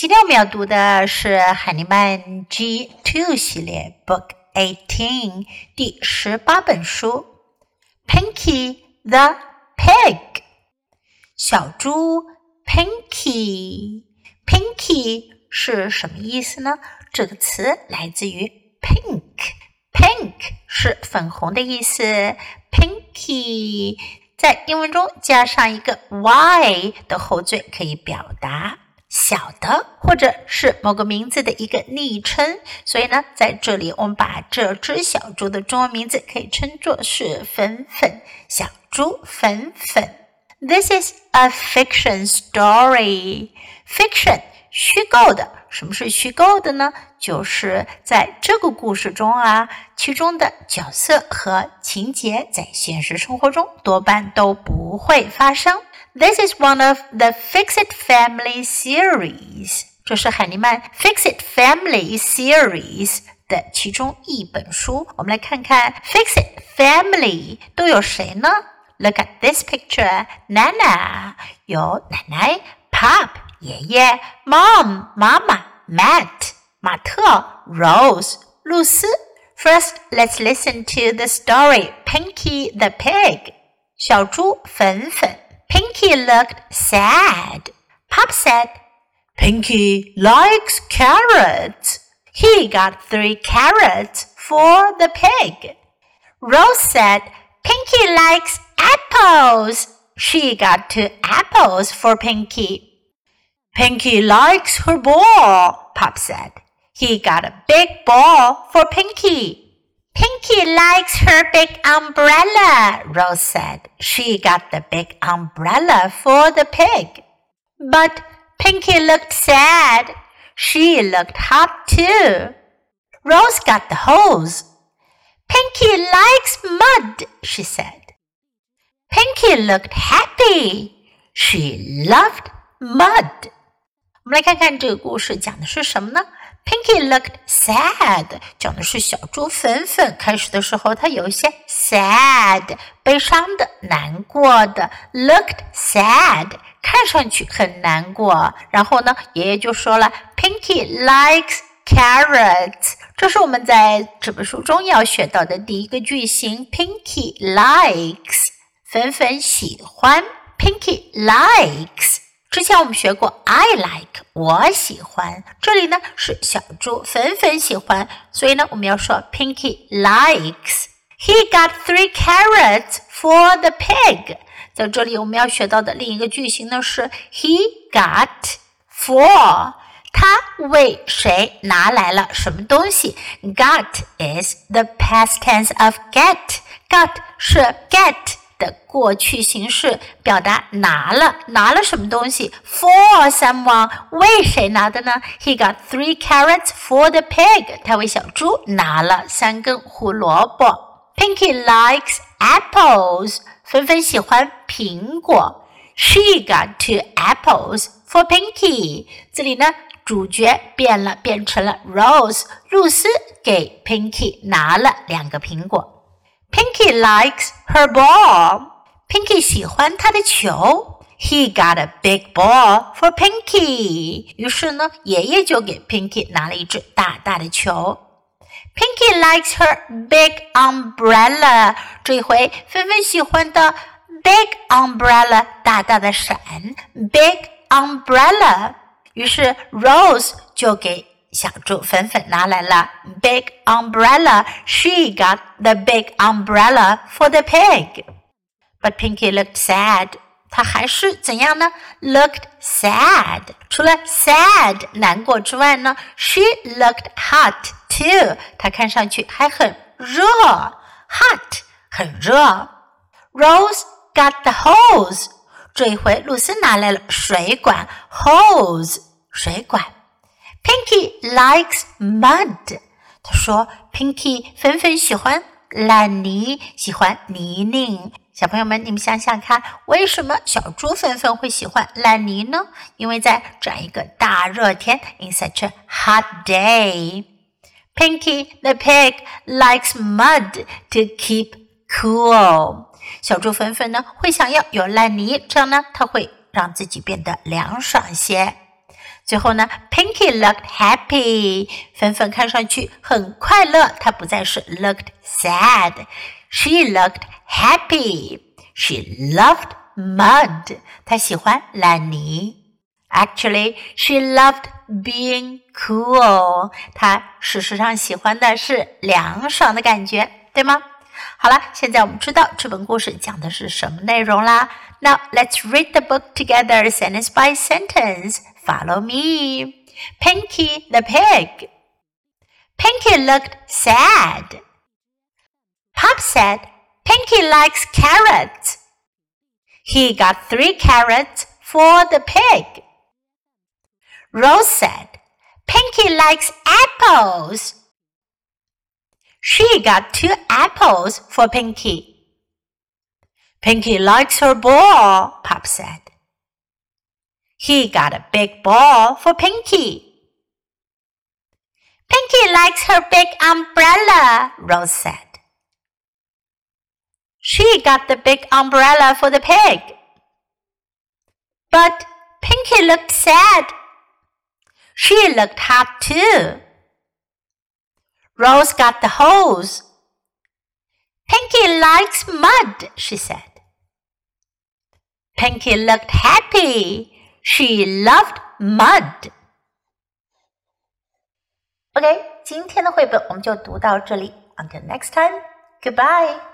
今天我们要读的是海尼曼 G Two 系列 Book Eighteen 第十八本书，Pinky the Pig，小猪 Pinky。Pinky 是什么意思呢？这个词来自于 pink，pink 是粉红的意思。Pinky 在英文中加上一个 y 的后缀，可以表达。小的，或者是某个名字的一个昵称，所以呢，在这里我们把这只小猪的中文名字可以称作是粉粉小猪粉粉。This is a fiction story. Fiction 虚构的，什么是虚构的呢？就是在这个故事中啊，其中的角色和情节在现实生活中多半都不会发生。This is one of the Fixit Family series. 这是海尼曼 Fixit Family series 的其中一本书。我们来看看 Fixit Family 都有谁呢？Look at this picture. Nana 有奶奶，Pop 爷爷，Mom 妈妈，Matt 马特，Rose 露丝。First, let's listen to the story Pinky the Pig. 小猪粉粉。 Pinky looked sad. Pop said, Pinky likes carrots. He got three carrots for the pig. Rose said, Pinky likes apples. She got two apples for Pinky. Pinky likes her ball, Pop said. He got a big ball for Pinky. Pinky likes her big umbrella, Rose said. She got the big umbrella for the pig. But Pinky looked sad. She looked hot too. Rose got the hose. Pinky likes mud, she said. Pinky looked happy. She loved mud. 我们来看看这个故事讲的是什么呢 ？Pinky looked sad，讲的是小猪粉粉。开始的时候，它有一些 sad，悲伤的、难过的。Looked sad，看上去很难过。然后呢，爷爷就说了，Pinky likes carrots。这是我们在这本书中要学到的第一个句型。Pinky likes，粉粉喜欢。Pinky likes。之前我们学过，I like，我喜欢。这里呢是小猪粉粉喜欢，所以呢我们要说 Pinky likes。He got three carrots for the pig。在这里我们要学到的另一个句型呢是 He got for。他为谁拿来了什么东西？Got is the past tense of get。Got 是 get。 的过去形式表达拿了拿了什么东西？For someone 为谁拿的呢？He got three carrots for the pig。他为小猪拿了三根胡萝卜。Pinky likes apples。芬芬喜欢苹果。She got two apples for Pinky。这里呢，主角变了，变成了 Rose。露丝给 Pinky 拿了两个苹果。Pinky likes her ball. Pinky 喜欢她的球。He got a big ball for Pinky. 于是呢，爷爷就给 Pinky 拿了一只大大的球。Pinky likes her big umbrella. 这一回，芬芬喜欢的 big umbrella 大大的伞，big umbrella。于是 Rose 就给 小猪粉粉拿来了 big umbrella. She got the big umbrella for the pig. But Pinky looked sad. 她还是怎样呢？Looked sad. 除了 sad 难过之外呢，she looked hot too. 她看上去还很热，hot 很热。Rose got the hose. 这一回，露丝拿来了水管，hose 水管。 Pinky likes mud。他说：“Pinky 粉粉喜欢烂泥，喜欢泥泞。”小朋友们，你们想想看，为什么小猪粉粉会喜欢烂泥呢？因为在这样一个大热天，in such a hot day。Pinky the pig likes mud to keep cool。小猪粉粉呢会想要有烂泥，这样呢，它会让自己变得凉爽些。最后呢，Pinky looked happy，芬芬看上去很快乐，她不再是 looked sad。She looked happy. She loved mud. 她喜欢烂泥。Actually, she loved being cool. 她事实上喜欢的是凉爽的感觉，对吗？好了，现在我们知道这本故事讲的是什么内容啦。Now let's read the book together, sentence by sentence. Follow me. Pinky the pig. Pinky looked sad. Pop said, Pinky likes carrots. He got three carrots for the pig. Rose said, Pinky likes apples. She got two apples for Pinky. Pinky likes her ball, Pop said. He got a big ball for Pinky. Pinky likes her big umbrella, Rose said. She got the big umbrella for the pig. But Pinky looked sad. She looked hot too. Rose got the hose. Pinky likes mud, she said. Pinky looked happy. She loved mud. OK，今天的绘本我们就读到这里。Until next time, goodbye.